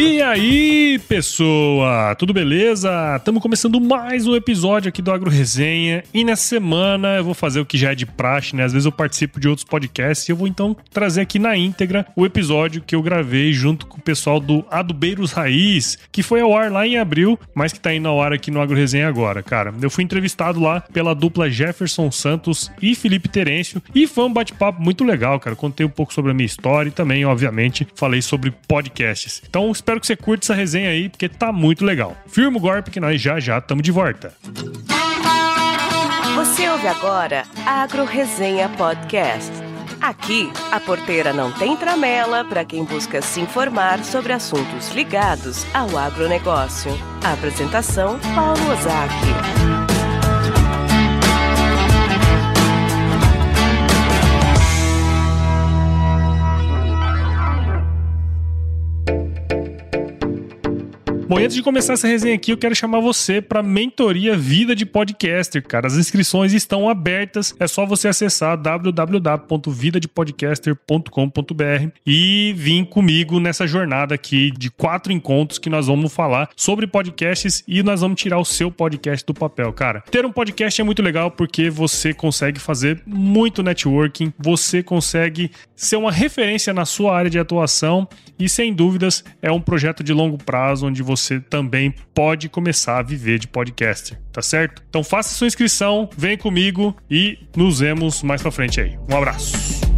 E aí, pessoa, tudo beleza? Estamos começando mais um episódio aqui do Agro Resenha e nessa semana eu vou fazer o que já é de praxe, né? Às vezes eu participo de outros podcasts e eu vou então trazer aqui na íntegra o episódio que eu gravei junto com o pessoal do Adubeiros Raiz, que foi ao ar lá em abril, mas que tá indo ao ar aqui no Agro Resenha agora, cara. Eu fui entrevistado lá pela dupla Jefferson Santos e Felipe Terêncio e foi um bate-papo muito legal, cara. Contei um pouco sobre a minha história e também, obviamente, falei sobre podcasts. Então, espero que você curte essa resenha aí, porque tá muito legal. Firma o golpe que nós já já estamos de volta. Você ouve agora Agro Resenha Podcast. Aqui, a porteira não tem tramela para quem busca se informar sobre assuntos ligados ao agronegócio. A apresentação, Paulo Ozaki. Bom, antes de começar essa resenha aqui, eu quero chamar você para mentoria Vida de Podcaster, cara. As inscrições estão abertas. É só você acessar www.vidadepodcaster.com.br e vir comigo nessa jornada aqui de quatro encontros que nós vamos falar sobre podcasts e nós vamos tirar o seu podcast do papel, cara. Ter um podcast é muito legal porque você consegue fazer muito networking, você consegue ser uma referência na sua área de atuação e sem dúvidas é um projeto de longo prazo onde você também pode começar a viver de podcast, tá certo? Então faça sua inscrição, vem comigo e nos vemos mais pra frente aí. Um abraço.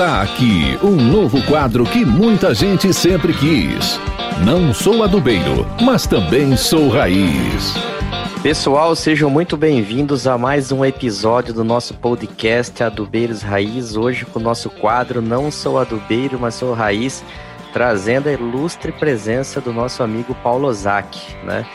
Está aqui um novo quadro que muita gente sempre quis. Não sou adubeiro, mas também sou raiz. Pessoal, sejam muito bem-vindos a mais um episódio do nosso podcast Adubeiros Raiz. Hoje com o nosso quadro Não Sou Adubeiro, mas Sou Raiz, trazendo a ilustre presença do nosso amigo Paulo Ozaki, né?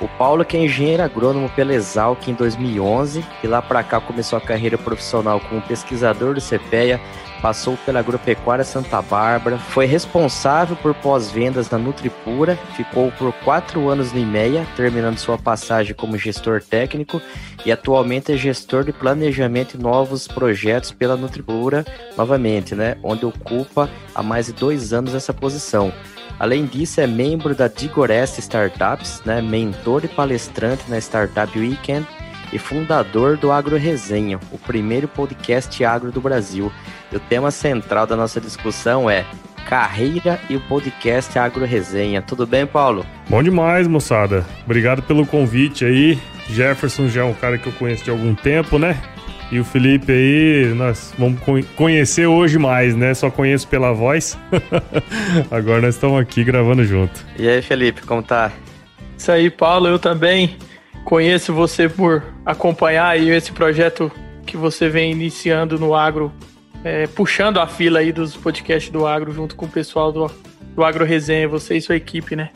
O Paulo que é engenheiro agrônomo pela Exalc em 2011 e lá para cá começou a carreira profissional como pesquisador do CPEA, passou pela Agropecuária Santa Bárbara, foi responsável por pós-vendas na Nutripura, ficou por quatro anos no IMEA, terminando sua passagem como gestor técnico e atualmente é gestor de planejamento e novos projetos pela Nutripura novamente, né, onde ocupa há mais de dois anos essa posição. Além disso, é membro da Digorest Startups, né, mentor e palestrante na Startup Weekend e fundador do Agro Resenha, o primeiro podcast agro do Brasil. E o tema central da nossa discussão é carreira e o podcast Agro Resenha. Tudo bem, Paulo? Bom demais, moçada. Obrigado pelo convite aí. Jefferson já é um cara que eu conheço de algum tempo, né? E o Felipe aí, nós vamos conhecer hoje mais, né? Só conheço pela voz. Agora nós estamos aqui gravando junto. E aí, Felipe, como tá? Isso aí, Paulo, eu também conheço você por acompanhar aí esse projeto que você vem iniciando no agro, é, puxando a fila aí dos podcasts do agro junto com o pessoal do, do Agro Resenha, você e sua equipe, né?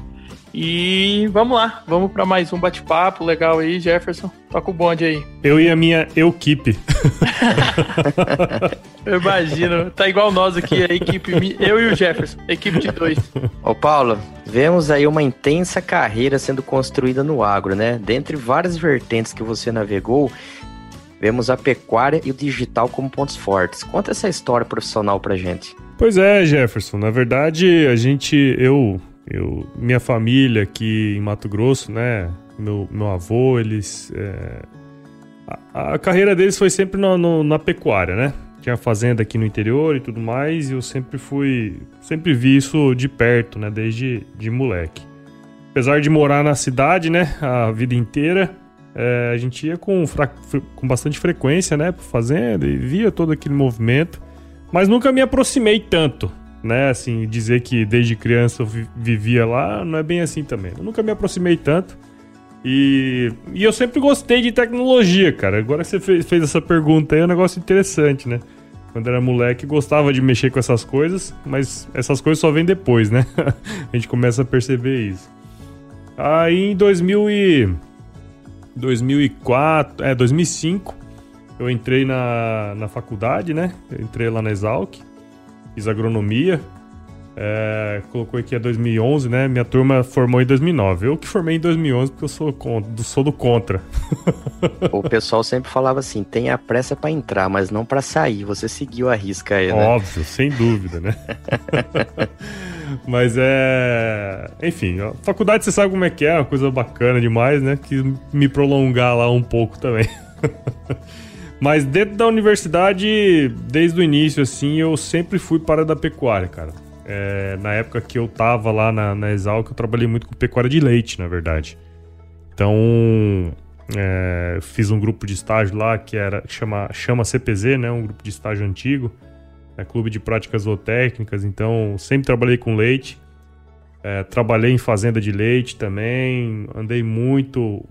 E vamos lá, vamos para mais um bate-papo legal aí, Jefferson. Toca o bonde aí. Eu e a minha equipe. eu imagino, tá igual nós aqui, a equipe, eu e o Jefferson, equipe de dois. Ô Paulo, vemos aí uma intensa carreira sendo construída no agro, né? Dentre várias vertentes que você navegou, vemos a pecuária e o digital como pontos fortes. Conta essa história profissional pra gente. Pois é, Jefferson. Na verdade, a gente, eu eu, minha família aqui em Mato Grosso, né? Meu, meu avô, eles. É, a, a, carreira deles foi sempre no, no, na pecuária, né? Tinha fazenda aqui no interior e tudo mais, e eu sempre fui. Sempre vi isso de perto, né? Desde de moleque. Apesar de morar na cidade, né? A vida inteira, é, a gente ia com, com bastante frequência, né? Pra fazenda e via todo aquele movimento. Mas nunca me aproximei tanto, né? Assim, dizer que desde criança eu vivia lá, não é bem assim também. Eu nunca me aproximei tanto. E, e eu sempre gostei de tecnologia, cara. Agora que você fez, fez essa pergunta aí, é um negócio interessante, né? quando era moleque, gostava de mexer com essas coisas, mas essas coisas só vêm depois, né? a gente começa a perceber isso. Aí em 2000 e... 2004, é, 2005, eu entrei na, na faculdade, né? Eu entrei lá na Exalc, fiz agronomia, é, colocou aqui a 2011, né? Minha turma formou em 2009. Eu que formei em 2011 porque eu sou, contra, sou do contra. o pessoal sempre falava assim: tenha pressa para entrar, mas não para sair. Você seguiu a risca aí, né? Óbvio, sem dúvida, né? mas é. Enfim, a faculdade você sabe como é que é, uma coisa bacana demais, né? Que me prolongar lá um pouco também. Mas dentro da universidade, desde o início, assim, eu sempre fui para da pecuária, cara. É, na época que eu tava lá na, na Exalc, eu trabalhei muito com pecuária de leite, na verdade. Então, é, fiz um grupo de estágio lá que era chama, chama CPZ, né? Um grupo de estágio antigo, é, Clube de Práticas Zootécnicas. Então, sempre trabalhei com leite. É, trabalhei em fazenda de leite também, andei muito,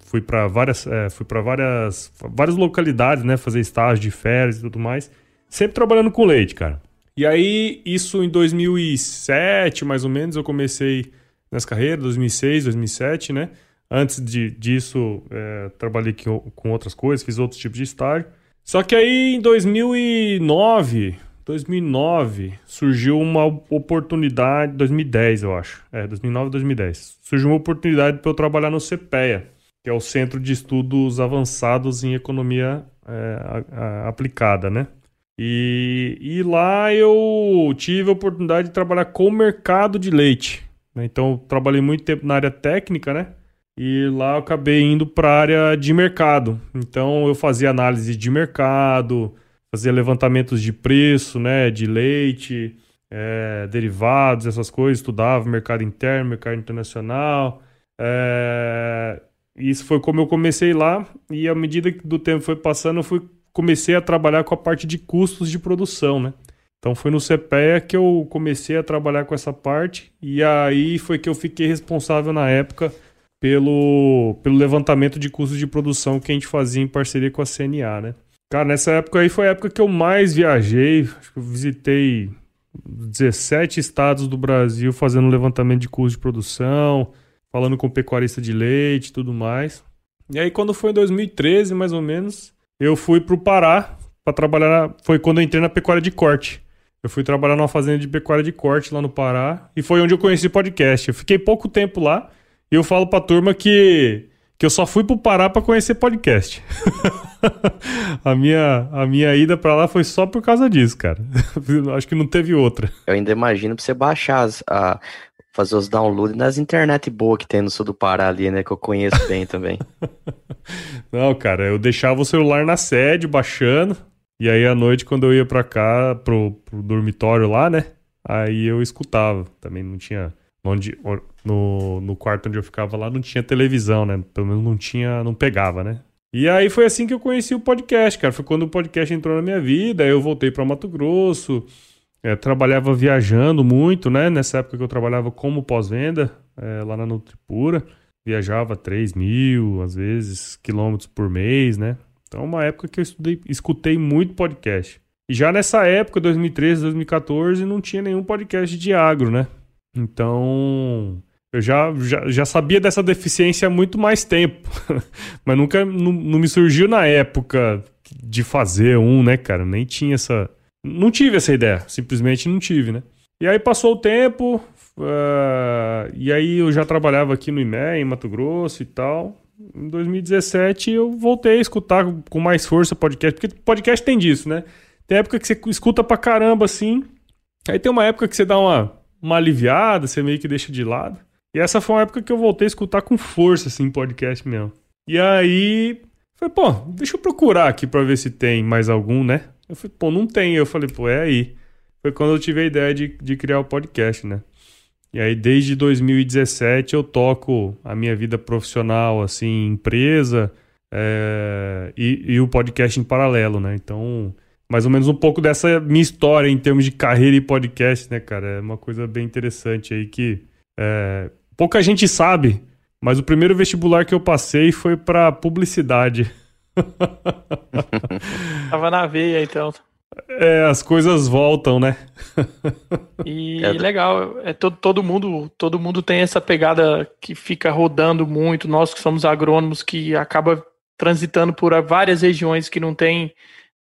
fui para várias, é, fui para várias, várias localidades, né? Fazer estágio de férias e tudo mais. Sempre trabalhando com leite, cara. E aí, isso em 2007, mais ou menos, eu comecei nessa carreira, 2006, 2007, né? Antes de, disso, é, trabalhei com, com outras coisas, fiz outros tipos de estágio. Só que aí, em 2009, 2009, surgiu uma oportunidade, 2010 eu acho, é, 2009, 2010, surgiu uma oportunidade para eu trabalhar no CPEA, que é o Centro de Estudos Avançados em Economia é, a, a, Aplicada, né? E, e lá eu tive a oportunidade de trabalhar com o mercado de leite. Né? Então, trabalhei muito tempo na área técnica, né? E lá eu acabei indo para a área de mercado. Então, eu fazia análise de mercado, fazia levantamentos de preço, né? De leite, é, derivados, essas coisas. Estudava mercado interno, mercado internacional. É, isso foi como eu comecei lá. E à medida que do tempo foi passando, eu fui comecei a trabalhar com a parte de custos de produção, né? Então foi no CPEA que eu comecei a trabalhar com essa parte e aí foi que eu fiquei responsável na época pelo, pelo levantamento de custos de produção que a gente fazia em parceria com a CNA, né? Cara, nessa época aí foi a época que eu mais viajei, acho que eu visitei 17 estados do Brasil fazendo levantamento de custos de produção, falando com pecuarista de leite e tudo mais. E aí quando foi em 2013, mais ou menos, eu fui pro Pará para trabalhar. Foi quando eu entrei na pecuária de corte. Eu fui trabalhar numa fazenda de pecuária de corte lá no Pará. E foi onde eu conheci podcast. Eu fiquei pouco tempo lá. E eu falo pra turma que, que eu só fui pro Pará para conhecer podcast. a, minha, a minha ida para lá foi só por causa disso, cara. Acho que não teve outra. Eu ainda imagino pra você baixar as, a, fazer os downloads nas internet boa que tem no sul do Pará ali, né? Que eu conheço bem também. Não, cara, eu deixava o celular na sede, baixando. E aí à noite, quando eu ia pra cá, pro, pro dormitório lá, né? Aí eu escutava. Também não tinha. Onde, no, no quarto onde eu ficava lá não tinha televisão, né? Pelo menos não tinha, não pegava, né? E aí foi assim que eu conheci o podcast, cara. Foi quando o podcast entrou na minha vida. Eu voltei para Mato Grosso. É, trabalhava viajando muito, né? Nessa época que eu trabalhava como pós-venda, é, lá na Nutripura. Viajava 3 mil, às vezes, quilômetros por mês, né? Então, uma época que eu estudei, escutei muito podcast. E já nessa época, 2013, 2014, não tinha nenhum podcast de agro, né? Então, eu já, já, já sabia dessa deficiência há muito mais tempo. Mas nunca não, me surgiu na época de fazer um, né, cara? Nem tinha essa, não tive essa ideia, simplesmente não tive, né? E aí passou o tempo, uh, e aí eu já trabalhava aqui no IME, em Mato Grosso e tal. Em 2017 eu voltei a escutar com mais força podcast, porque podcast tem disso, né? Tem época que você escuta pra caramba assim, aí tem uma época que você dá uma, uma aliviada, você meio que deixa de lado. E essa foi uma época que eu voltei a escutar com força, assim, podcast mesmo. E aí, foi, pô, deixa eu procurar aqui pra ver se tem mais algum, né? Eu falei, pô, não tem. Eu falei, pô, é aí. Foi quando eu tive a ideia de, de criar o podcast, né? E aí, desde 2017, eu toco a minha vida profissional, assim, empresa é, e, e, o podcast em paralelo, né? Então, mais ou menos um pouco dessa minha história em termos de carreira e podcast, né, cara? É uma coisa bem interessante aí que é, pouca gente sabe, mas o primeiro vestibular que eu passei foi para publicidade. Tava na veia, então. É, as coisas voltam, né? e é. legal, é todo, todo mundo, todo mundo tem essa pegada que fica rodando muito. Nós que somos agrônomos que acaba transitando por várias regiões que não tem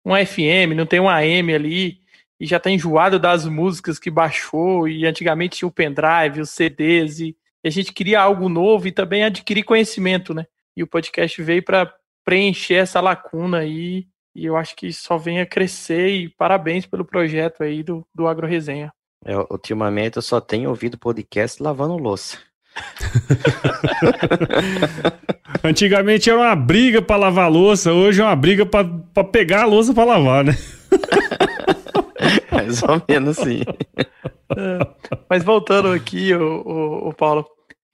um FM, não tem um AM ali e já tá enjoado das músicas que baixou e antigamente tinha o pendrive, os CDs e a gente queria algo novo e também adquirir conhecimento, né? E o podcast veio para preencher essa lacuna aí e eu acho que só vem a crescer e parabéns pelo projeto aí do, do Agro Resenha. É, ultimamente eu só tenho ouvido podcast lavando louça. Antigamente era uma briga para lavar louça, hoje é uma briga para pegar a louça para lavar, né? Mais ou menos sim. É, mas voltando aqui, o, o, o Paulo,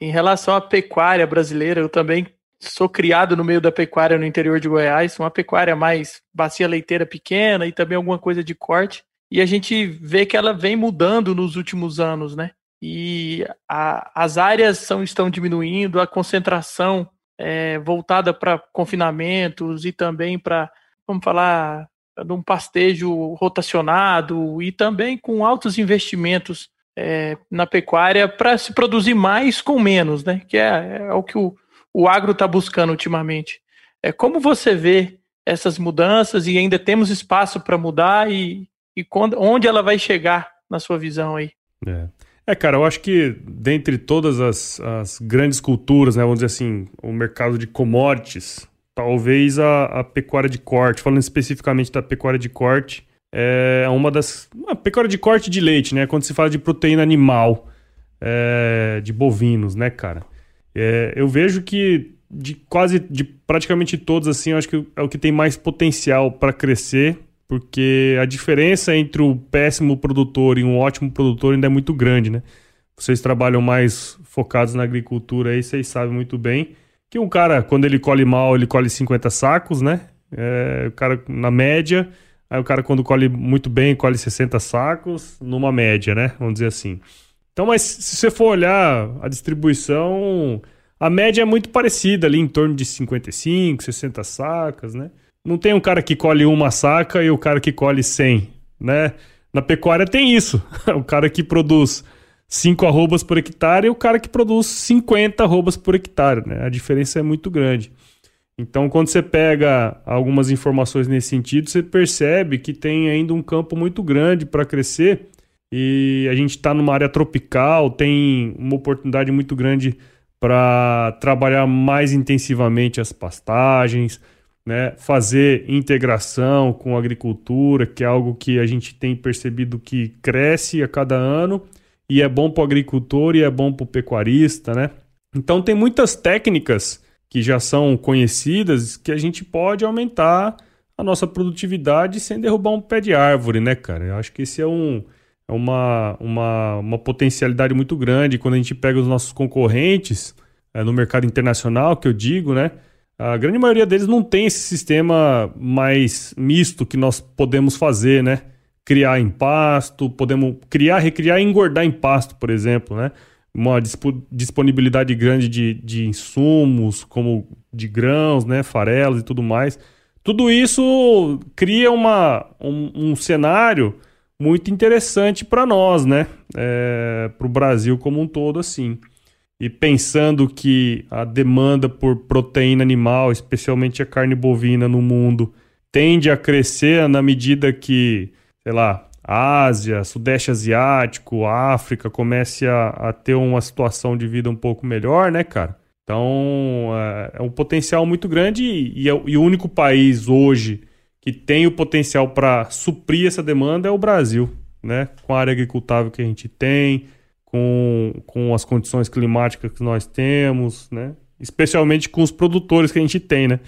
em relação à pecuária brasileira, eu também sou criado no meio da pecuária no interior de Goiás, uma pecuária mais bacia leiteira pequena e também alguma coisa de corte. E a gente vê que ela vem mudando nos últimos anos, né? E a, as áreas são, estão diminuindo, a concentração é, voltada para confinamentos e também para, vamos falar, de um pastejo rotacionado e também com altos investimentos é, na pecuária para se produzir mais com menos, né? Que é, é o que o, o agro está buscando ultimamente. É, como você vê essas mudanças e ainda temos espaço para mudar e, e quando, onde ela vai chegar na sua visão aí? É. é cara, eu acho que dentre todas as, as, grandes culturas, né, vamos dizer assim, o mercado de commodities, talvez a, a pecuária de corte, falando especificamente da pecuária de corte, é uma das. Uma pecuária de corte de leite, né? Quando se fala de proteína animal, é, de bovinos, né, cara? É, eu vejo que de quase, de praticamente todos, assim, eu acho que é o que tem mais potencial para crescer, porque a diferença entre o péssimo produtor e um ótimo produtor ainda é muito grande, né? Vocês trabalham mais focados na agricultura aí, vocês sabem muito bem que um cara, quando ele colhe mal, ele colhe 50 sacos, né? É, o cara, na média, aí o cara, quando colhe muito bem, colhe 60 sacos, numa média, né? Vamos dizer assim. Então, mas se você for olhar a distribuição, a média é muito parecida ali, em torno de 55, 60 sacas, né? Não tem um cara que colhe uma saca e o cara que colhe 100, né? Na pecuária tem isso. o cara que produz 5 arrobas por hectare e o cara que produz 50 arrobas por hectare, né? A diferença é muito grande. Então, quando você pega algumas informações nesse sentido, você percebe que tem ainda um campo muito grande para crescer e a gente está numa área tropical, tem uma oportunidade muito grande para trabalhar mais intensivamente as pastagens, né? fazer integração com a agricultura, que é algo que a gente tem percebido que cresce a cada ano e é bom para o agricultor e é bom para o pecuarista. Né? Então, tem muitas técnicas que já são conhecidas que a gente pode aumentar a nossa produtividade sem derrubar um pé de árvore, né, cara? Eu acho que esse é um é uma, uma, uma potencialidade muito grande. Quando a gente pega os nossos concorrentes é, no mercado internacional, que eu digo, né? A grande maioria deles não tem esse sistema mais misto que nós podemos fazer, né? Criar em pasto, podemos criar, recriar e engordar em pasto, por exemplo, né? Uma disponibilidade grande de, de insumos, como de grãos, né? Farelos e tudo mais. Tudo isso cria uma, um, um cenário muito interessante para nós, né? É, para o Brasil como um todo, assim. E pensando que a demanda por proteína animal, especialmente a carne bovina no mundo, tende a crescer na medida que, sei lá, Ásia, Sudeste Asiático, África comece a, a ter uma situação de vida um pouco melhor, né, cara? Então, é, é um potencial muito grande e, é, e o único país hoje que tem o potencial para suprir essa demanda é o Brasil, né? Com a área agricultável que a gente tem, com, com as condições climáticas que nós temos, né? Especialmente com os produtores que a gente tem, né?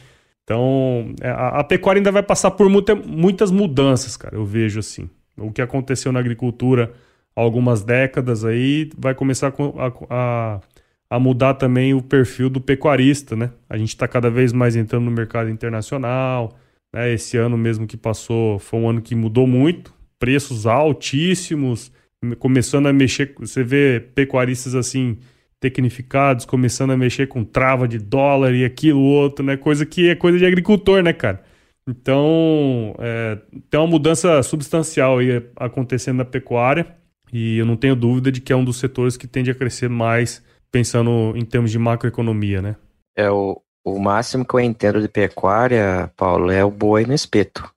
Então, é, a, a pecuária ainda vai passar por muita, muitas mudanças, cara, eu vejo assim. O que aconteceu na agricultura há algumas décadas aí vai começar a, a, a mudar também o perfil do pecuarista, né? A gente está cada vez mais entrando no mercado internacional, né? Esse ano mesmo que passou foi um ano que mudou muito, preços altíssimos, começando a mexer. Você vê pecuaristas assim tecnificados começando a mexer com trava de dólar e aquilo outro, né? Coisa que é coisa de agricultor, né, cara? Então, é, tem uma mudança substancial aí acontecendo na pecuária e eu não tenho dúvida de que é um dos setores que tende a crescer mais pensando em termos de macroeconomia, né? É o, o máximo que eu entendo de pecuária, Paulo, é o boi no espeto.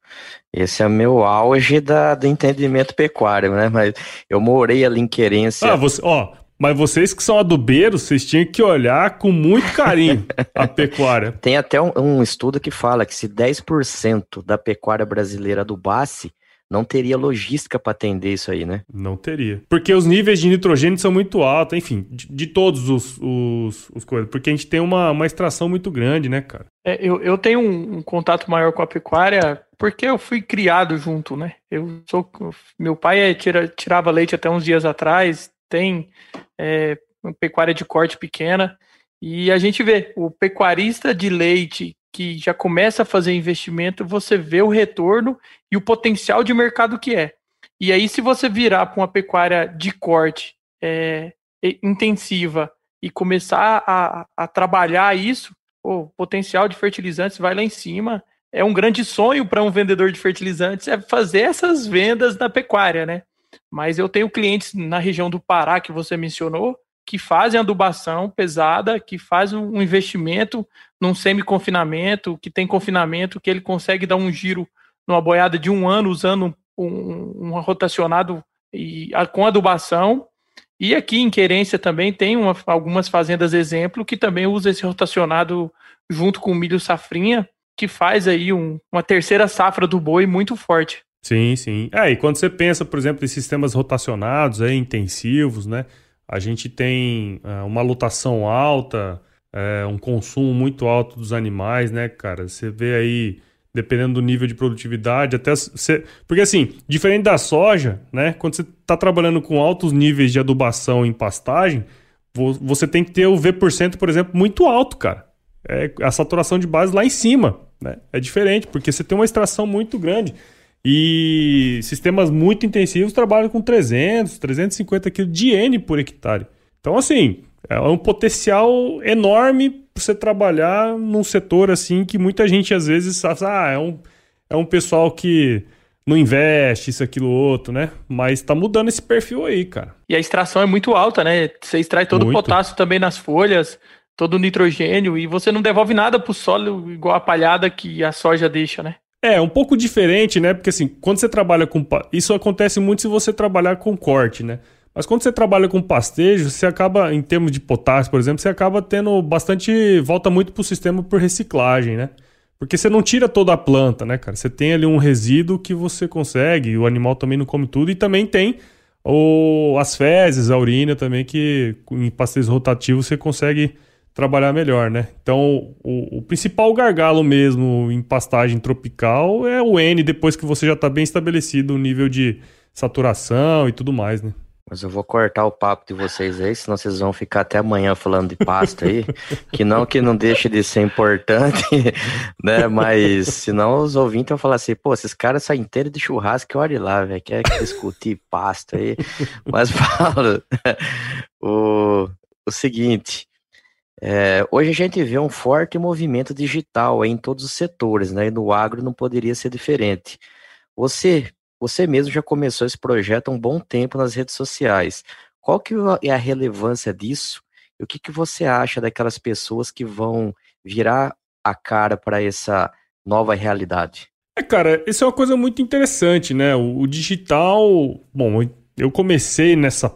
Esse é meu auge da, do entendimento pecuário, né? Mas eu morei ali em Querência. Ah, você, ó, mas vocês que são adubeiros, vocês tinham que olhar com muito carinho a pecuária. Tem até um, um, estudo que fala que se 10% da pecuária brasileira adubasse, não teria logística para atender isso aí, né? Não teria. Porque os níveis de nitrogênio são muito altos, enfim, de, de todos os, os, os, coisas. Porque a gente tem uma, uma extração muito grande, né, cara? É, eu, eu tenho um, um, contato maior com a pecuária porque eu fui criado junto, né? Eu sou. Meu pai é, tira, tirava leite até uns dias atrás, tem é, pecuária de corte pequena. E a gente vê o pecuarista de leite que já começa a fazer investimento, você vê o retorno e o potencial de mercado que é. E aí, se você virar para uma pecuária de corte é, intensiva e começar a, a trabalhar isso, o potencial de fertilizantes vai lá em cima. É um grande sonho para um vendedor de fertilizantes é fazer essas vendas na pecuária, né? Mas eu tenho clientes na região do Pará que você mencionou, que fazem adubação pesada, que fazem um investimento num semi-confinamento, que tem confinamento, que ele consegue dar um giro numa boiada de um ano usando um, um rotacionado e, a, com adubação. E aqui em Querência também tem uma, algumas fazendas exemplo que também usa esse rotacionado junto com o milho safrinha, que faz aí um, uma terceira safra do boi muito forte. Sim, sim. É, e quando você pensa, por exemplo, em sistemas rotacionados, é, intensivos, né? A gente tem uh, uma lotação alta, uh, um consumo muito alto dos animais, né, cara? Você vê aí, dependendo do nível de produtividade, até você... Porque assim, diferente da soja, né? Quando você está trabalhando com altos níveis de adubação em pastagem, você tem que ter o V%, por exemplo, muito alto, cara. É a saturação de base lá em cima, né? É diferente, porque você tem uma extração muito grande. E sistemas muito intensivos trabalham com 300, 350 kg de N por hectare. Então, assim, é um potencial enorme para você trabalhar num setor assim que muita gente às vezes sabe, ah, é um, é um pessoal que não investe, isso, aquilo, outro, né? Mas tá mudando esse perfil aí, cara. E a extração é muito alta, né? Você extrai todo muito. o potássio também nas folhas, todo o nitrogênio, e você não devolve nada pro solo igual a palhada que a soja deixa, né? É, um pouco diferente, né? Porque assim, quando você trabalha com. Isso acontece muito se você trabalhar com corte, né? Mas quando você trabalha com pastejo, você acaba, em termos de potássio, por exemplo, você acaba tendo bastante. volta muito pro sistema por reciclagem, né? Porque você não tira toda a planta, né, cara? Você tem ali um resíduo que você consegue, o animal também não come tudo, e também tem o, as fezes, a urina também, que em pastejos rotativos você consegue trabalhar melhor, né? Então, o, o, principal gargalo mesmo em pastagem tropical é o N, depois que você já está bem estabelecido o nível de saturação e tudo mais, né? Mas eu vou cortar o papo de vocês aí, senão vocês vão ficar até amanhã falando de pasta aí. que não que não deixe de ser importante, né? Mas senão os ouvintes vão falar assim, pô, esses caras saem inteiros de churrasco, olha lá, velho, quer discutir pasta aí. Mas fala, o, o seguinte, é, hoje a gente vê um forte movimento digital em todos os setores, né? E no agro não poderia ser diferente. Você, você mesmo já começou esse projeto há um bom tempo nas redes sociais. Qual que é a relevância disso? E o que, que você acha daquelas pessoas que vão virar a cara para essa nova realidade? É, cara, isso é uma coisa muito interessante, né? O, o digital, bom, eu comecei nessa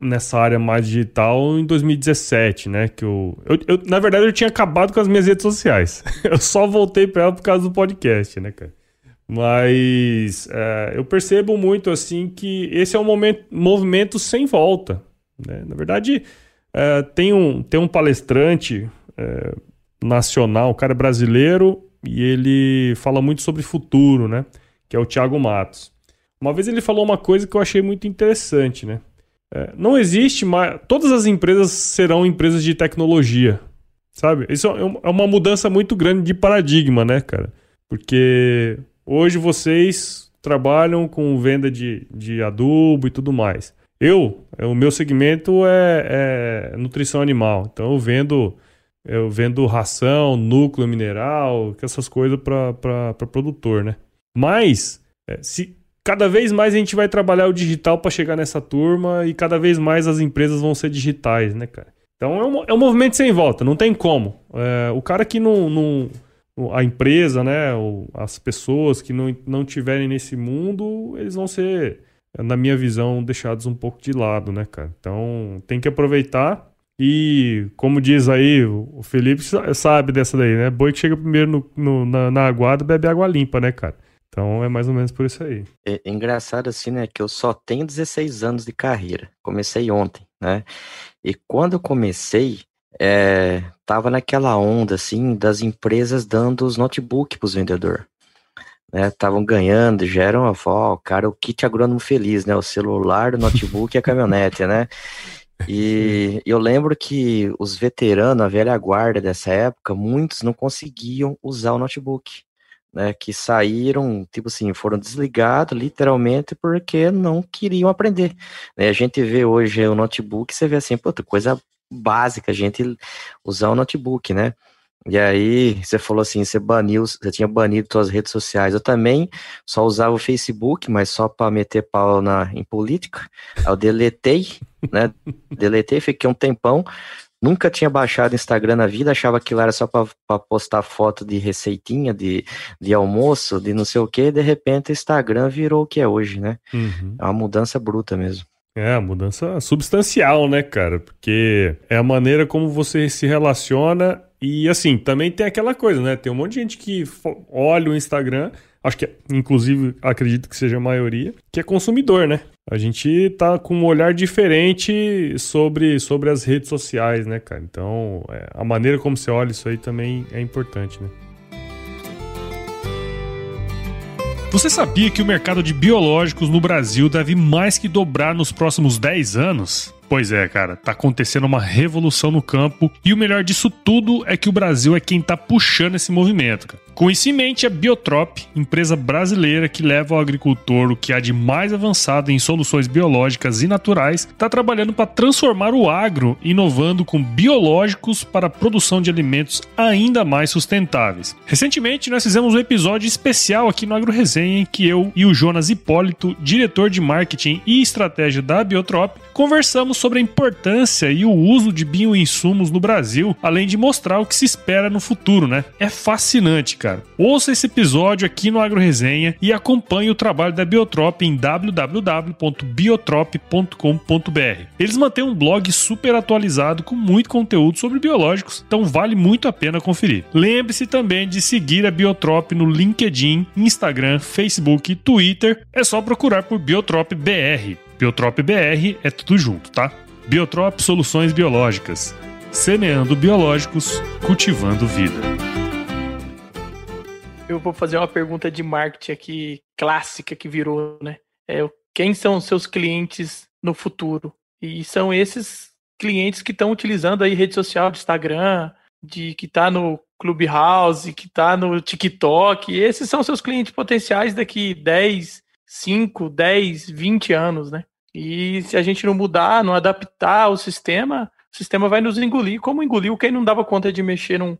nessa área mais digital em 2017, né? Que eu, eu, eu, na verdade, eu tinha acabado com as minhas redes sociais. eu só voltei para ela por causa do podcast, né, cara? Mas é, eu percebo muito assim que esse é um momento, movimento sem volta. Né? Na verdade, é, tem, um, tem um palestrante é, nacional, um cara brasileiro, e ele fala muito sobre futuro, né? Que é o Thiago Matos. Uma vez ele falou uma coisa que eu achei muito interessante, né? É, não existe mais. Todas as empresas serão empresas de tecnologia. Sabe? Isso é, é uma mudança muito grande de paradigma, né, cara? Porque hoje vocês trabalham com venda de, de adubo e tudo mais. Eu, o meu segmento é, é nutrição animal. Então eu vendo eu vendo ração, núcleo mineral, essas coisas para produtor, né? Mas, é, se cada vez mais a gente vai trabalhar o digital para chegar nessa turma e cada vez mais as empresas vão ser digitais, né, cara? Então é um, é um movimento sem volta, não tem como. É, o cara que não, não. A empresa, né? As pessoas que não, não tiverem nesse mundo, eles vão ser, na minha visão, deixados um pouco de lado, né, cara? Então tem que aproveitar e, como diz aí, o Felipe sabe dessa daí, né? Boi que chega primeiro no, no, na, na aguada bebe água limpa, né, cara? Então é mais ou menos por isso aí. É, é engraçado assim, né? Que eu só tenho 16 anos de carreira. Comecei ontem, né? E quando eu comecei, é, tava naquela onda assim das empresas dando os notebooks para os vendedores. Estavam né, ganhando, já eram, ó, cara, o kit agrônomo feliz, né? O celular, o notebook e a caminhonete, né? E eu lembro que os veteranos, a velha guarda dessa época, muitos não conseguiam usar o notebook. Né, que saíram, tipo assim, foram desligados literalmente porque não queriam aprender. Né, a gente vê hoje o notebook, você vê assim, puta, coisa básica, a gente usar o notebook, né? E aí, você falou assim, você baniu, você tinha banido suas redes sociais. Eu também só usava o Facebook, mas só para meter pau na, em política. Aí eu deletei, né? Deletei, fiquei um tempão. Nunca tinha baixado Instagram na vida, achava que lá era só para postar foto de receitinha, de, de almoço, de não sei o que. De repente, o Instagram virou o que é hoje, né? Uhum. É uma mudança bruta mesmo. É, mudança substancial, né, cara? Porque é a maneira como você se relaciona e assim, também tem aquela coisa, né? Tem um monte de gente que olha o Instagram, acho que inclusive acredito que seja a maioria, que é consumidor, né? A gente tá com um olhar diferente sobre, sobre as redes sociais, né, cara? Então, é, a maneira como você olha isso aí também é importante, né? Você sabia que o mercado de biológicos no Brasil deve mais que dobrar nos próximos 10 anos? Pois é, cara, tá acontecendo uma revolução no campo e o melhor disso tudo é que o Brasil é quem tá puxando esse movimento. Cara. Com isso em mente, a Biotrop, empresa brasileira que leva ao agricultor o que há de mais avançado em soluções biológicas e naturais, está trabalhando para transformar o agro, inovando com biológicos para a produção de alimentos ainda mais sustentáveis. Recentemente, nós fizemos um episódio especial aqui no Agro Resenha em que eu e o Jonas Hipólito, diretor de marketing e estratégia da Biotrop, conversamos sobre a importância e o uso de bioinsumos no Brasil, além de mostrar o que se espera no futuro, né? É fascinante, cara cara. Ouça esse episódio aqui no Agro Resenha e acompanhe o trabalho da Biotrop em www.biotrop.com.br. Eles mantêm um blog super atualizado com muito conteúdo sobre biológicos, então vale muito a pena conferir. Lembre-se também de seguir a Biotrop no LinkedIn, Instagram, Facebook e Twitter. É só procurar por Biotrop BR. Biotrop BR é tudo junto, tá? Biotrop Soluções Biológicas. Semeando biológicos, cultivando vida eu vou fazer uma pergunta de marketing aqui clássica que virou, né? É, quem são os seus clientes no futuro? E são esses clientes que estão utilizando aí rede social de Instagram, de que está no Clubhouse, que está no TikTok. Esses são seus clientes potenciais daqui 10, 5, 10, 20 anos, né? E se a gente não mudar, não adaptar o sistema, o sistema vai nos engolir, como engoliu quem não dava conta de mexer num,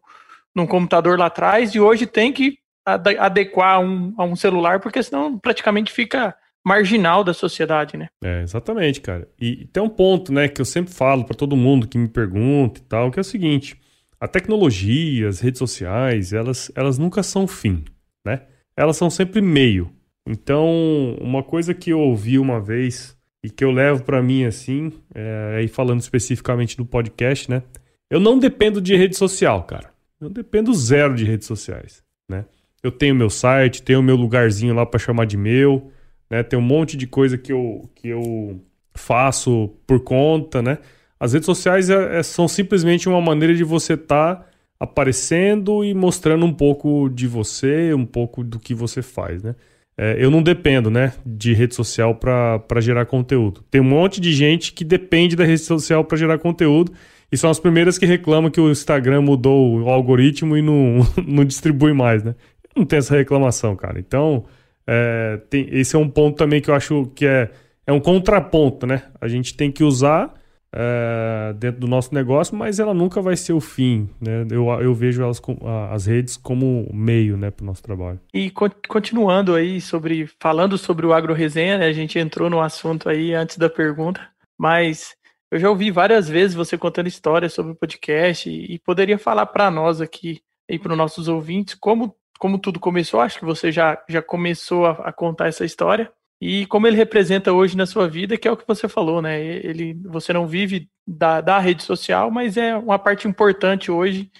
num computador lá atrás e hoje tem que adequar um, a um celular, porque senão praticamente fica marginal da sociedade, né? É, exatamente, cara. E tem um ponto, né, que eu sempre falo para todo mundo que me pergunta e tal, que é o seguinte: a tecnologia, as redes sociais, elas, elas nunca são fim, né? Elas são sempre meio. Então, uma coisa que eu ouvi uma vez e que eu levo para mim assim, é, aí falando especificamente do podcast, né? Eu não dependo de rede social, cara. Eu dependo zero de redes sociais, né? Eu tenho meu site, tenho meu lugarzinho lá para chamar de meu, né? Tem um monte de coisa que eu, que eu faço por conta, né? As redes sociais é, é, são simplesmente uma maneira de você estar tá aparecendo e mostrando um pouco de você, um pouco do que você faz, né? É, eu não dependo, né, de rede social para gerar conteúdo. Tem um monte de gente que depende da rede social para gerar conteúdo e são as primeiras que reclamam que o Instagram mudou o algoritmo e não, não distribui mais, né? Não tem essa reclamação, cara. Então, é, tem, esse é um ponto também que eu acho que é, é um contraponto, né? A gente tem que usar é, dentro do nosso negócio, mas ela nunca vai ser o fim, né? Eu, eu vejo elas com, as redes como meio, né, para o nosso trabalho. E continuando aí sobre falando sobre o agro resenha, né? A gente entrou no assunto aí antes da pergunta, mas eu já ouvi várias vezes você contando histórias sobre o podcast e, e poderia falar para nós aqui e para os nossos ouvintes como como tudo começou. Acho que você já já começou a, a contar essa história e como ele representa hoje na sua vida, que é o que você falou, né? Ele, você não vive da, da rede social, mas é uma parte importante hoje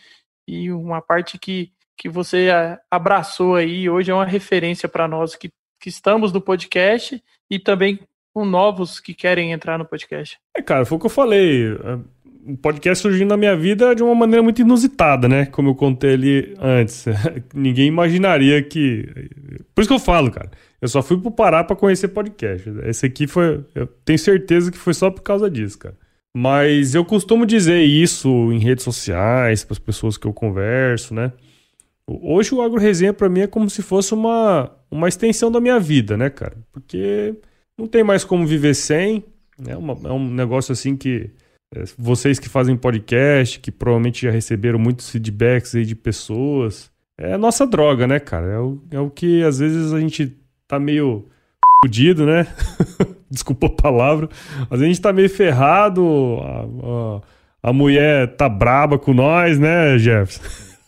e uma parte que, que você abraçou aí. Hoje é uma referência para nós que, que estamos no podcast e também com novos que querem entrar no podcast. É, cara, foi o que eu falei. O podcast surgiu na minha vida de uma maneira muito inusitada, né? Como eu contei ali antes. Ninguém imaginaria que. Por isso que eu falo, cara. Eu só fui pro Pará para conhecer podcast. Esse aqui foi. Eu tenho certeza que foi só por causa disso, cara. Mas eu costumo dizer isso em redes sociais, para as pessoas que eu converso, né? Hoje o Agro Resenha para mim é como se fosse uma, uma extensão da minha vida, né, cara? Porque não tem mais como viver sem. Né? Uma, é um negócio assim que é, vocês que fazem podcast, que provavelmente já receberam muitos feedbacks aí de pessoas, é a nossa droga, né, cara? É o, é o que às vezes a gente tá meio fudido, né? Desculpa a palavra. Mas a gente tá meio ferrado. A, a, a mulher tá braba com nós, né, Jefferson?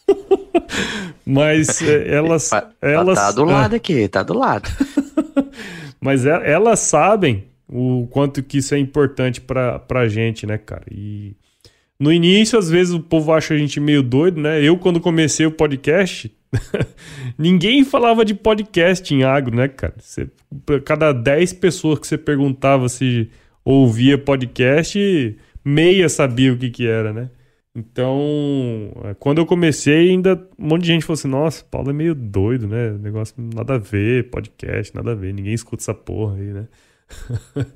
Mas é, elas, elas. Tá do lado aqui, tá do lado. Mas é, elas sabem o quanto que isso é importante pra, pra gente, né, cara? E no início, às vezes, o povo acha a gente meio doido, né? Eu, quando comecei o podcast, Ninguém falava de podcast em agro, né, cara? Você, cada 10 pessoas que você perguntava se ouvia podcast, meia sabia o que, que era, né? Então, é, quando eu comecei, ainda um monte de gente falou assim: Nossa, Paulo é meio doido, né? Negócio nada a ver, podcast, nada a ver, ninguém escuta essa porra aí, né?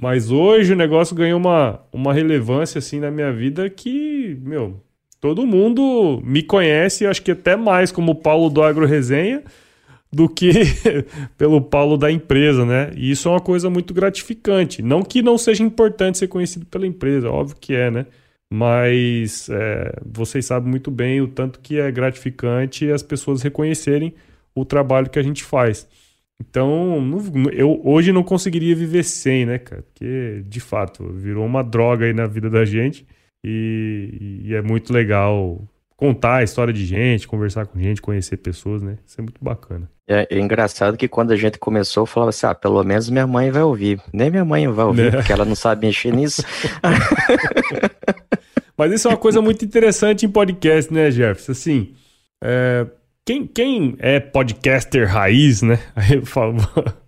Mas hoje o negócio ganhou uma, uma relevância assim na minha vida que, meu, todo mundo me conhece, acho que até mais como Paulo do Agro Resenha do que pelo Paulo da empresa, né? E isso é uma coisa muito gratificante. Não que não seja importante ser conhecido pela empresa, óbvio que é, né? Mas é, vocês sabem muito bem o tanto que é gratificante as pessoas reconhecerem o trabalho que a gente faz. Então, eu hoje não conseguiria viver sem, né, cara? Porque, de fato, virou uma droga aí na vida da gente. E, e, é muito legal contar a história de gente, conversar com gente, conhecer pessoas, né? Isso é muito bacana. É, é engraçado que quando a gente começou, falava assim: ah, pelo menos minha mãe vai ouvir. Nem minha mãe vai ouvir, é. porque ela não sabe mexer nisso. Mas isso é uma coisa muito interessante em podcast, né, Jefferson? Assim, é, quem, quem é podcaster raiz, né? Aí eu falo,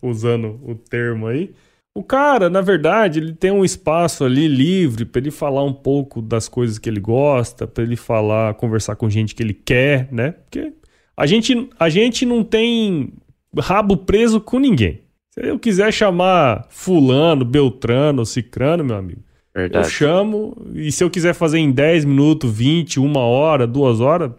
usando o termo aí, o cara, na verdade, ele tem um espaço ali livre para ele falar um pouco das coisas que ele gosta, para ele falar, conversar com gente que ele quer, né? Porque a gente, a gente não tem rabo preso com ninguém. Se eu quiser chamar fulano, beltrano, cicrano, meu amigo, Verdade. eu chamo, e se eu quiser fazer em 10 minutos, 20, uma hora, duas horas,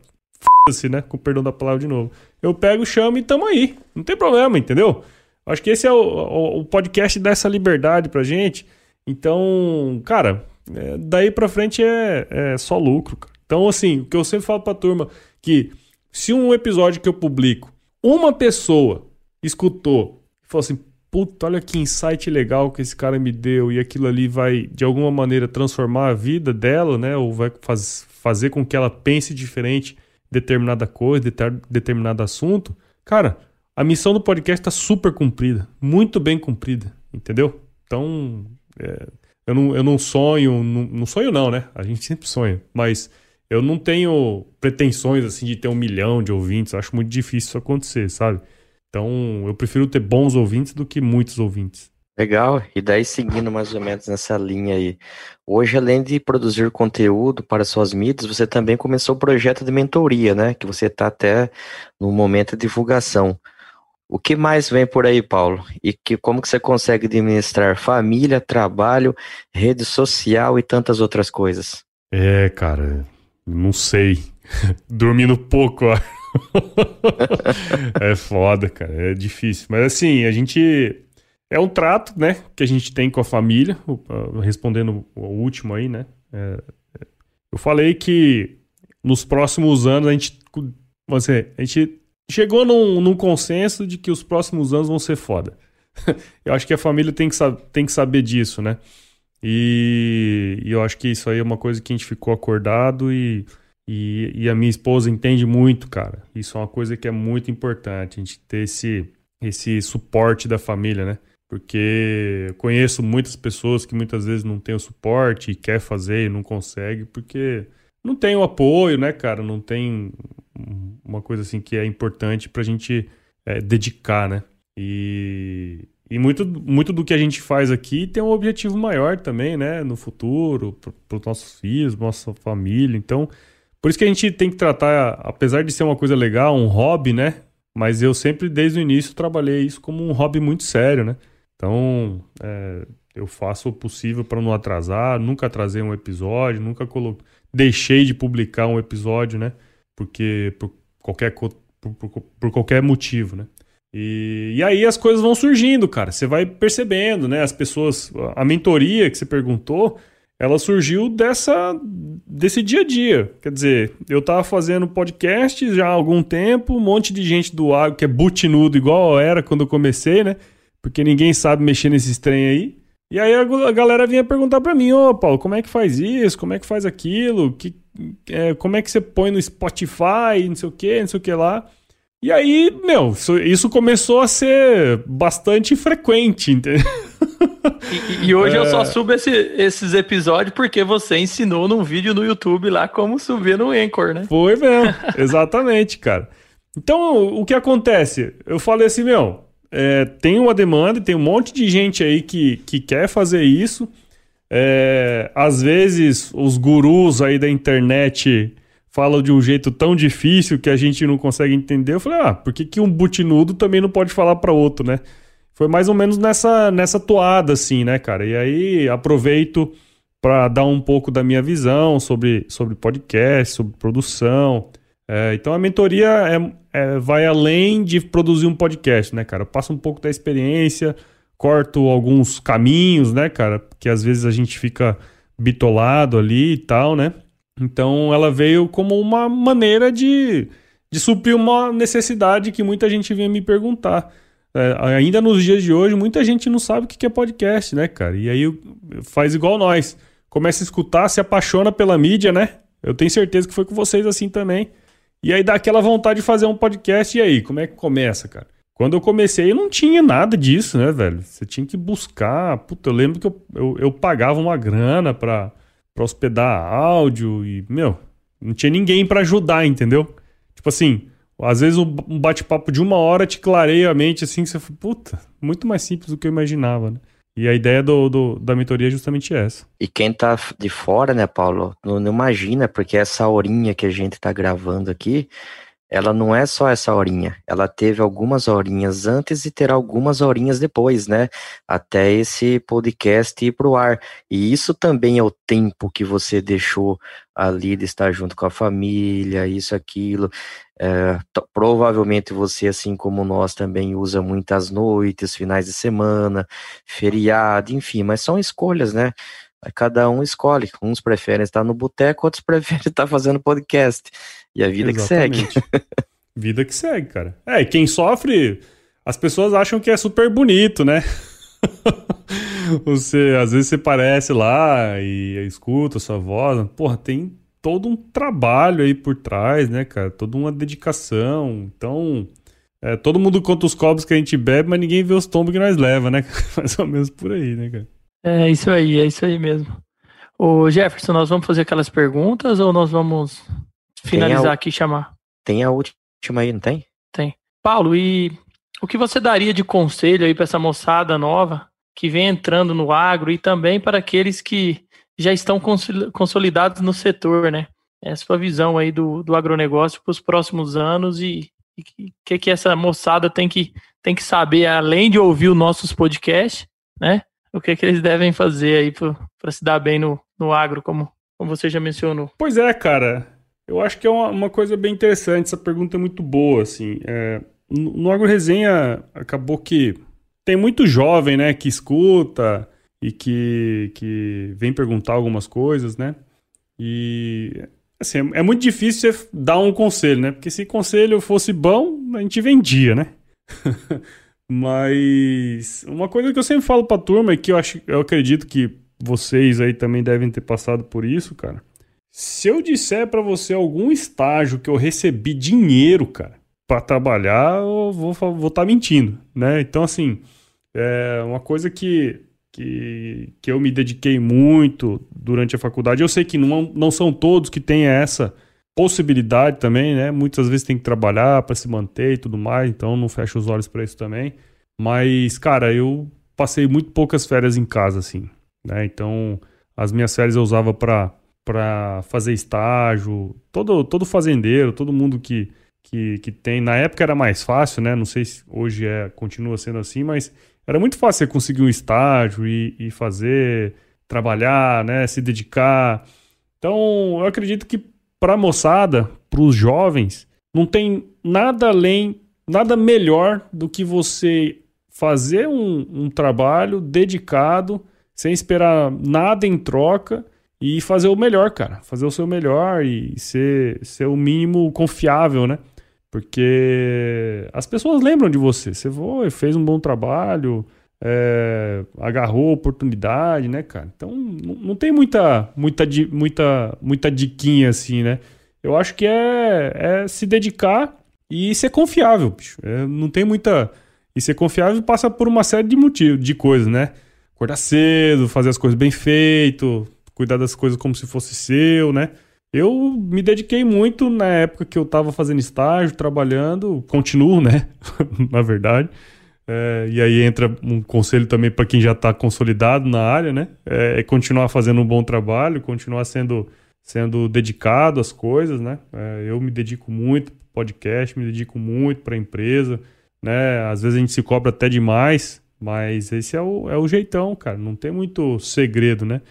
f***se, né? Com perdão da palavra de novo. Eu pego, chamo e tamo aí. Não tem problema, entendeu? Acho que esse é o, o, o podcast dessa liberdade pra gente. Então, cara, é, daí pra frente é, é só lucro. Cara. Então, assim, o que eu sempre falo pra turma, que se um episódio que eu publico, uma pessoa escutou e falou assim, puta, olha que insight legal que esse cara me deu e aquilo ali vai, de alguma maneira, transformar a vida dela, né? Ou vai faz, fazer com que ela pense diferente determinada coisa, determinado assunto. Cara, a missão do podcast está super cumprida, muito bem cumprida, entendeu? Então, é, eu, não, eu não sonho, não, não, sonho não, né? A gente sempre sonha, mas eu não tenho pretensões assim de ter um milhão de ouvintes, acho muito difícil isso acontecer, sabe? Então, eu prefiro ter bons ouvintes do que muitos ouvintes. Legal, e daí seguindo mais ou menos nessa linha aí. Hoje, além de produzir conteúdo para suas mídias, você também começou o projeto de mentoria, né? Que você está até no momento de divulgação. O que mais vem por aí, Paulo? E que, como que você consegue administrar família, trabalho, rede social e tantas outras coisas? É, cara, não sei. Dormindo pouco, ó. é foda, cara. É difícil. Mas assim, a gente. É um trato, né, que a gente tem com a família, respondendo o último aí, né, é, é, eu falei que nos próximos anos a gente, você, a gente chegou num, num consenso de que os próximos anos vão ser foda. eu acho que a família tem que, tem que saber disso, né, e, e eu acho que isso aí é uma coisa que a gente ficou acordado e e, e, a minha esposa entende muito, cara. Isso é uma coisa que é muito importante, a gente ter esse, esse suporte da família, né? Porque conheço muitas pessoas que muitas vezes não têm o suporte e quer fazer e não consegue, porque não tem o apoio, né, cara? Não tem uma coisa assim que é importante pra gente é, dedicar, né? E, e muito, muito do que a gente faz aqui tem um objetivo maior também, né? No futuro, para os nossos filhos, nossa família. Então, por isso que a gente tem que tratar, apesar de ser uma coisa legal, um hobby, né? Mas eu sempre, desde o início, trabalhei isso como um hobby muito sério, né? Então, é, eu faço o possível para não atrasar, nunca atrasei um episódio, nunca colo... deixei de publicar um episódio, né? Porque por qualquer, por, por, por qualquer motivo, né? E, e, aí as coisas vão surgindo, cara. Você vai percebendo, né? As pessoas. A mentoria que você perguntou, ela surgiu dessa desse dia a dia. Quer dizer, eu tava fazendo podcast já há algum tempo, um monte de gente do agro que é butinudo igual era quando eu comecei, né? Porque ninguém sabe mexer nesses trem aí. E aí a galera vinha perguntar para mim, ô oh, Paulo, como é que faz isso? Como é que faz aquilo? Que, é, como é que você põe no Spotify, não sei o que, não sei o que lá. E aí, meu, isso, começou a ser bastante frequente, entendeu? E, e hoje é... eu só subo esse, esses episódios porque você ensinou num vídeo no YouTube lá como subir no Anchor, né? Foi mesmo, exatamente, cara. Então, o que acontece? Eu falei assim, meu, é, tem uma demanda, tem um monte de gente aí que, que quer fazer isso. É, às vezes, os gurus aí da internet falam de um jeito tão difícil que a gente não consegue entender. Eu falei, ah, por que, que um butinudo também não pode falar para outro, né? Foi mais ou menos nessa, nessa toada, assim, né, cara? E aí aproveito para dar um pouco da minha visão sobre, sobre podcast, sobre produção. É, então a mentoria é, é, vai além de produzir um podcast, né, cara? Eu passo um pouco da experiência, corto alguns caminhos, né, cara? Que às vezes a gente fica bitolado ali e tal, né? Então ela veio como uma maneira de, de suprir uma necessidade que muita gente vinha me perguntar. É, ainda nos dias de hoje, muita gente não sabe o que é podcast, né, cara? E aí faz igual nós. Começa a escutar, se apaixona pela mídia, né? Eu tenho certeza que foi com vocês assim também. E aí dá aquela vontade de fazer um podcast. E aí, como é que começa, cara? Quando eu comecei, não tinha nada disso, né, velho? Você tinha que buscar. Puta, eu lembro que eu, eu, eu pagava uma grana pra, pra hospedar áudio e, meu, não tinha ninguém para ajudar, entendeu? Tipo assim, às vezes um bate-papo de uma hora te clareia a mente assim, que você fala, puta, muito mais simples do que eu imaginava, né? E a ideia do, do, da mentoria é justamente essa. E quem tá de fora, né, Paulo, não, não imagina, porque essa horinha que a gente tá gravando aqui, ela não é só essa horinha, ela teve algumas horinhas antes e terá algumas horinhas depois, né? Até esse podcast ir pro ar. E isso também é o tempo que você deixou ali de estar junto com a família, isso, aquilo. É, provavelmente você, assim como nós, também usa muitas noites, finais de semana, feriado, enfim, mas são escolhas, né? Cada um escolhe. Uns preferem estar no boteco, outros preferem estar fazendo podcast. E a vida Exatamente. que segue. vida que segue, cara. É, e quem sofre, as pessoas acham que é super bonito, né? você, às vezes você parece lá e escuta a sua voz. Porra, tem todo um trabalho aí por trás, né, cara? Toda uma dedicação. Então, é, todo mundo conta os copos que a gente bebe, mas ninguém vê os tombos que nós leva, né? Mais ou menos por aí, né, cara? É isso aí, é isso aí mesmo. Ô Jefferson, nós vamos fazer aquelas perguntas ou nós vamos finalizar a, aqui e chamar? Tem a última aí, não tem? Tem. Paulo, e o que você daria de conselho aí para essa moçada nova que vem entrando no agro e também para aqueles que já estão consolidados no setor, né? É a sua visão aí do, do agronegócio para os próximos anos e o que, que essa moçada tem que, tem que saber, além de ouvir os nossos podcasts, né? O que, que eles devem fazer aí para se dar bem no, no agro, como, como você já mencionou. Pois é, cara. Eu acho que é uma, uma coisa bem interessante. Essa pergunta é muito boa, assim. É, no, no Agro Resenha, acabou que tem muito jovem, né, que escuta e que, que vem perguntar algumas coisas, né? E assim, é, muito difícil você dar um conselho, né? Porque se conselho fosse bom, a gente vendia, né? Mas uma coisa que eu sempre falo pra turma e que eu acho, eu acredito que vocês aí também devem ter passado por isso, cara. Se eu disser para você algum estágio que eu recebi dinheiro, cara, para trabalhar, eu vou estar vou tá mentindo, né? Então, assim, é uma coisa que, que, que eu me dediquei muito durante a faculdade. Eu sei que não, não são todos que têm essa possibilidade também, né? Muitas vezes tem que trabalhar para se manter e tudo mais, então não fecho os olhos para isso também. Mas, cara, eu passei muito poucas férias em casa, assim, né? Então, as minhas férias eu usava para para fazer estágio, todo, todo fazendeiro, todo mundo que, que, que tem. Na época era mais fácil, né? Não sei se hoje é, continua sendo assim, mas era muito fácil você conseguir um estágio e, e fazer, trabalhar, né, se dedicar. Então, eu acredito que para a moçada, para os jovens, não tem nada além, nada melhor do que você fazer um, um trabalho dedicado, sem esperar nada em troca e fazer o melhor, cara. Fazer o seu melhor e ser, ser o mínimo confiável, né? Porque as pessoas lembram de você. Você foi, fez um bom trabalho, é, agarrou a oportunidade, né, cara? Então não, tem muita, muita, muita, muita diquinha assim, né? Eu acho que é, é se dedicar e ser confiável, bicho. É, não tem muita. E ser confiável passa por uma série de motivos, de coisas, né? Acordar cedo, fazer as coisas bem feito, cuidar das coisas como se fosse seu, né? Eu me dediquei muito na época que eu estava fazendo estágio, trabalhando, continuo, né? na verdade. É, e aí entra um conselho também para quem já está consolidado na área, né? É, é, continuar fazendo um bom trabalho, continuar sendo, sendo dedicado às coisas, né? É, eu me dedico muito para podcast, me dedico muito para a empresa, né? Às vezes a gente se cobra até demais, mas esse é o, é o jeitão, cara. Não tem muito segredo, né?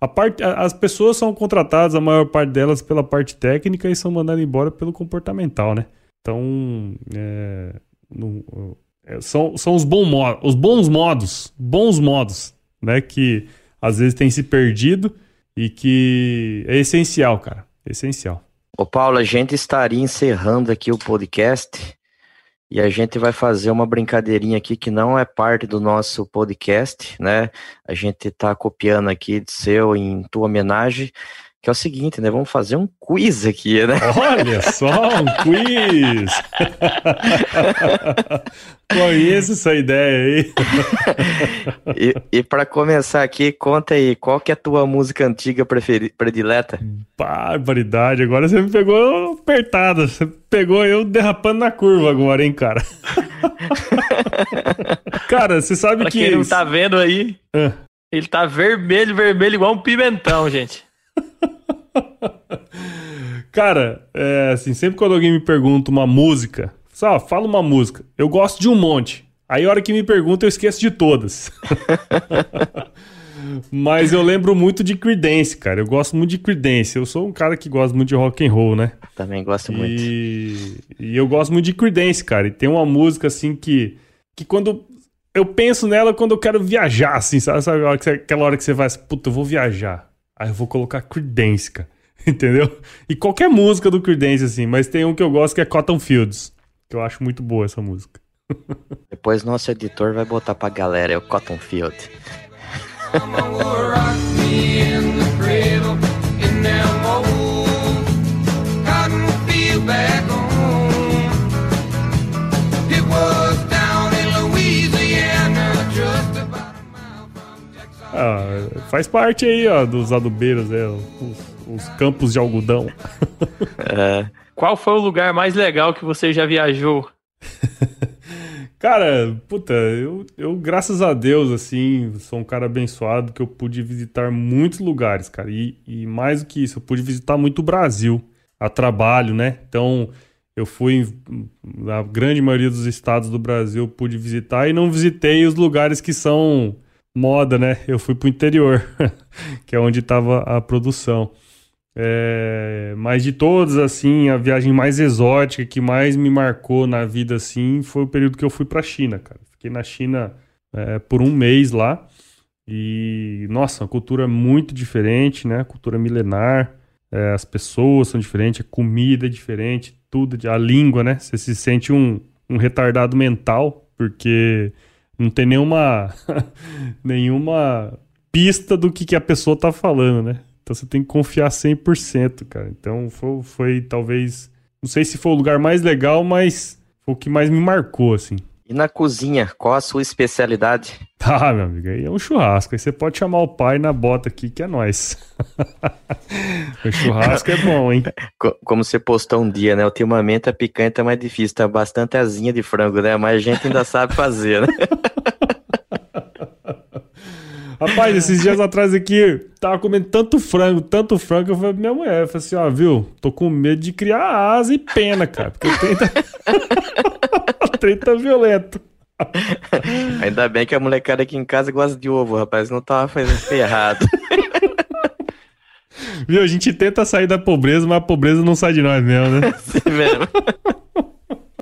A parte, as pessoas são contratadas, a maior parte delas, pela parte técnica e são mandadas embora pelo comportamental, né? Então, é, no, é, são, são os, bom os bons modos, bons modos, né? Que às vezes tem se perdido e que é essencial, cara. É essencial. Ô Paulo, a gente estaria encerrando aqui o podcast e a gente vai fazer uma brincadeirinha aqui que não é parte do nosso podcast, né? A gente tá copiando aqui de seu em tua homenagem, que é o seguinte, né? Vamos fazer um quiz aqui, né? Olha só, um quiz! Conheço essa ideia aí. e, e para começar aqui, conta aí, qual que é a tua música antiga predileta? Barbaridade, agora você me pegou apertada. Você pegou eu derrapando na curva agora, hein, cara? cara, você sabe pra que. Quem não tá vendo aí, é. ele tá vermelho, vermelho, igual um pimentão, gente. cara, é, assim, sempre quando alguém me pergunta uma música, só fala uma música, eu gosto de um monte. Aí a hora que me pergunta, eu esqueço de todas. Mas eu lembro muito de Creedence, cara. Eu gosto muito de Creedence. Eu sou um cara que gosta muito de rock and roll, né? Também gosto e... muito. E eu gosto muito de Creedence, cara. E tem uma música assim que que quando eu penso nela quando eu quero viajar, assim, sabe? sabe aquela hora que você vai, puta, eu vou viajar. Aí eu vou colocar Creedence, cara. Entendeu? E qualquer música do Creedence, assim, mas tem um que eu gosto que é Cotton Fields. Que eu acho muito boa essa música. Depois nosso editor vai botar pra galera, é o Cotton Field. Ah, faz parte aí, ó, dos adubeiros, é, os, os campos de algodão. É. Qual foi o lugar mais legal que você já viajou? Cara, puta, eu, eu, graças a Deus, assim, sou um cara abençoado que eu pude visitar muitos lugares, cara. E, e mais do que isso, eu pude visitar muito o Brasil a trabalho, né? Então, eu fui na grande maioria dos estados do Brasil, pude visitar e não visitei os lugares que são moda, né? Eu fui pro interior, que é onde estava a produção. É, mas de todas, assim, a viagem mais exótica que mais me marcou na vida, assim, foi o período que eu fui pra China, cara. Fiquei na China é, por um mês lá. E, nossa, uma cultura muito diferente, né? Cultura milenar. É, as pessoas são diferentes, a comida é diferente, tudo, a língua, né? Você se sente um, um retardado mental, porque não tem nenhuma, nenhuma pista do que, que a pessoa tá falando, né? Então você tem que confiar 100%, cara. Então foi, foi talvez, não sei se foi o lugar mais legal, mas foi o que mais me marcou, assim. E na cozinha, qual a sua especialidade? Ah, meu amigo, aí é um churrasco. Aí você pode chamar o pai na bota aqui, que é nós. o churrasco é bom, hein? Como você postou um dia, né? Ultimamente a picanha tá mais difícil, tá bastante asinha de frango, né? Mas a gente ainda sabe fazer, né? Rapaz, esses dias atrás aqui, tava comendo tanto frango, tanto frango, eu falei pra minha mulher, eu falei assim, ó, viu, tô com medo de criar asa e pena, cara, porque o trem tá, o trem tá violento. Ainda bem que a molecada aqui em casa gosta de ovo, rapaz, não tava fazendo errado. Viu, a gente tenta sair da pobreza, mas a pobreza não sai de nós mesmo, né? Sim mesmo.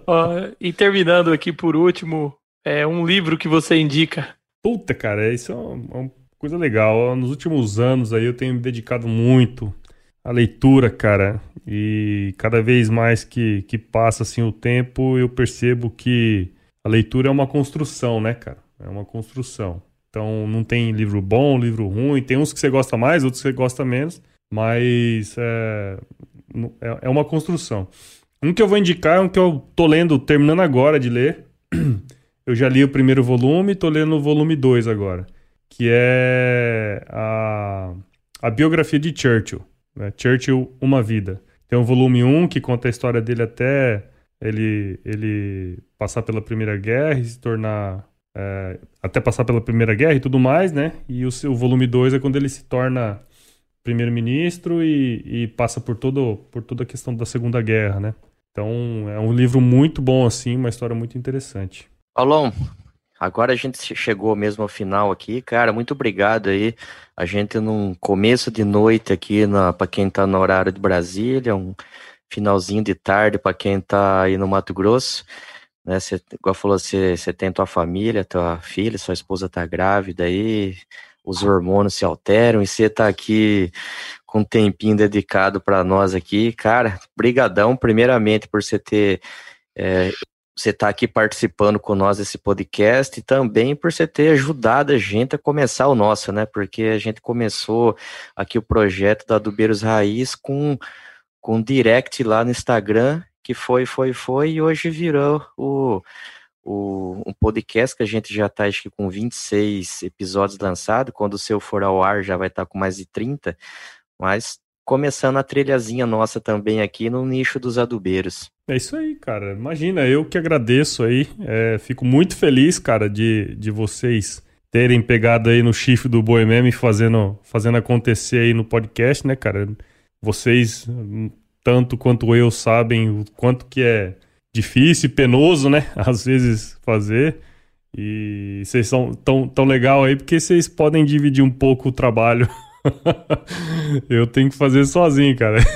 Ó, e terminando aqui por último, é um livro que você indica Puta, cara, isso é uma, uma coisa legal. Nos últimos anos aí eu tenho me dedicado muito à leitura, cara. E cada vez mais que, que passa assim o tempo, eu percebo que a leitura é uma construção, né, cara? É uma construção. Então não tem livro bom, livro ruim. Tem uns que você gosta mais, outros que você gosta menos. Mas é, é, é uma construção. Um que eu vou indicar é um que eu tô lendo, terminando agora de ler. Eu já li o primeiro volume, tô lendo o volume 2 agora, que é a, a biografia de Churchill, né? Churchill, Uma Vida. Tem um volume 1 um que conta a história dele até ele, ele passar pela Primeira Guerra e se tornar... É, até passar pela Primeira Guerra e tudo mais, né? E o, o volume 2 é quando ele se torna primeiro-ministro e, e, passa por, todo, por toda a questão da Segunda Guerra, né? Então é um livro muito bom, assim, uma história muito interessante. Paulão, agora a gente chegou mesmo ao final aqui, cara, muito obrigado aí. A gente num começo de noite aqui para quem tá no horário de Brasília, um finalzinho de tarde para quem tá aí no Mato Grosso, né? Você, igual falou, você, você tem tua família, tua filha, sua esposa tá grávida aí, os hormônios se alteram e você tá aqui com um tempinho dedicado para nós aqui, cara, brigadão primeiramente por você ter é, você estar tá aqui participando com nós desse podcast e também por você ter ajudado a gente a começar o nosso, né? Porque a gente começou aqui o projeto da Adubeiros Raiz com, com direct lá no Instagram, que foi, foi, foi, e hoje virou o, o, um podcast que a gente já está acho que com 26 episódios lançados. Quando o seu for ao ar já vai estar tá com mais de 30, mas começando a trilhazinha nossa também aqui no nicho dos adubeiros. É isso aí, cara. Imagina, eu que agradeço aí. É, fico muito feliz, cara, de, de vocês terem pegado aí no chifre do Boi Meme fazendo, fazendo acontecer aí no podcast, né, cara? Vocês, tanto quanto eu, sabem o quanto que é difícil e penoso, né? Às vezes fazer. E vocês são tão, tão legal aí porque vocês podem dividir um pouco o trabalho. eu tenho que fazer sozinho, cara.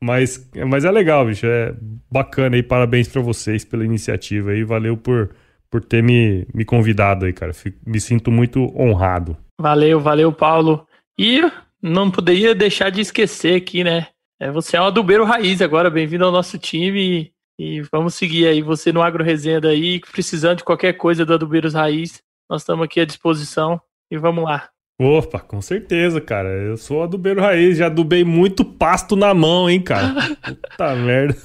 Mas, mas é legal, bicho. É bacana aí. Parabéns para vocês pela iniciativa aí. Valeu por, por ter me, me convidado aí, cara. Fico, me sinto muito honrado. Valeu, valeu, Paulo. E não poderia deixar de esquecer aqui, né? É, você é um adubeiro raiz agora. Bem-vindo ao nosso time. E, vamos seguir aí. Você no Agro Resenha daí, precisando de qualquer coisa do Adubeiros Raiz, nós estamos aqui à disposição. E vamos lá. Opa, com certeza, cara. Eu sou adubeiro raiz, já adubei muito pasto na mão, hein, cara. Puta merda.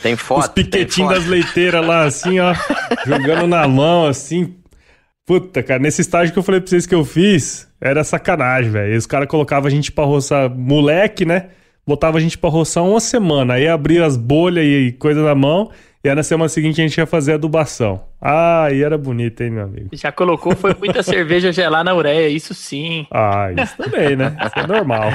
Tem foto. Os piquetinhos das leiteiras lá, assim, ó, jogando na mão, assim. Puta, cara, nesse estágio que eu falei pra vocês que eu fiz, era sacanagem, velho. Os caras colocavam a gente pra roçar moleque, né? Botava a gente pra roçar uma semana. Aí abria as bolhas e coisa na mão. E aí na semana seguinte a gente ia fazer adubação. Ah, e era bonito, hein, meu amigo? Já colocou, foi muita cerveja gelar na ureia, isso sim. Ah, isso também, né? Isso é normal.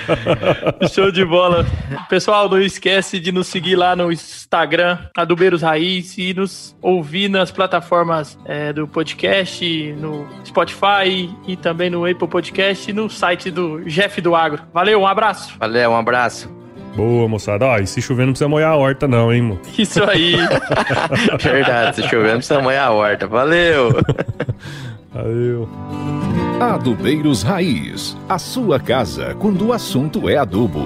Show de bola. Pessoal, não esquece de nos seguir lá no Instagram, Adubeiros Raiz, e nos ouvir nas plataformas é, do podcast, no Spotify e também no Apple Podcast e no site do Jeff do Agro. Valeu, um abraço. Valeu, um abraço. Boa, moçada. Ó, e se chover não precisa molhar a horta não, hein, mano? Isso aí. Verdade, se chover não precisa molhar a horta. Valeu! Valeu. Adubeiros Raiz. A sua casa quando o assunto é adubo.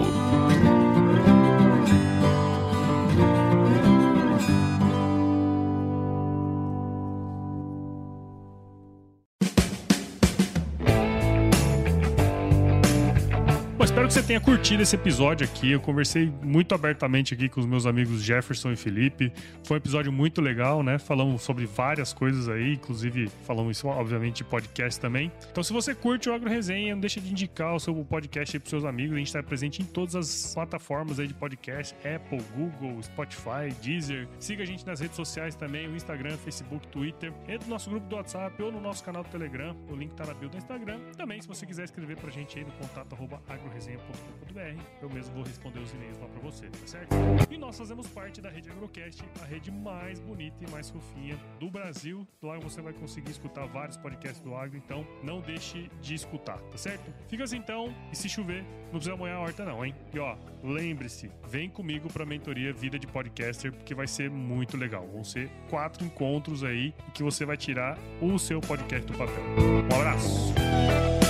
Bom, espero que você tenha curtido esse episódio aqui. Eu conversei muito abertamente aqui com os meus amigos Jefferson e Felipe. Foi um episódio muito legal, né? Falamos sobre várias coisas aí, inclusive falamos isso, obviamente, de podcast também. Então, se você curte o Agro Resenha, não deixa de indicar o seu podcast aí pros seus amigos. A gente está presente em todas as plataformas aí de podcast: Apple, Google, Spotify, Deezer. Siga a gente nas redes sociais também: o Instagram, Facebook, Twitter. Entre no nosso grupo do WhatsApp ou no nosso canal do Telegram. O link tá na bio do Instagram. Também, se você quiser escrever pra gente aí no contato arroba agroresenha.com.br, eu mesmo vou responder os e-mails lá pra você, tá certo? E nós fazemos parte da rede Agrocast, a rede mais bonita e mais fofinha do Brasil. Lá você vai conseguir escutar vários podcasts do agro, então não deixe de escutar, tá certo? Fica assim então, e se chover, não precisa molhar a horta não, hein? E ó, lembre-se, vem comigo pra mentoria Vida de Podcaster, porque vai ser muito legal. Vão ser quatro encontros aí que você vai tirar o seu podcast do papel. Um abraço!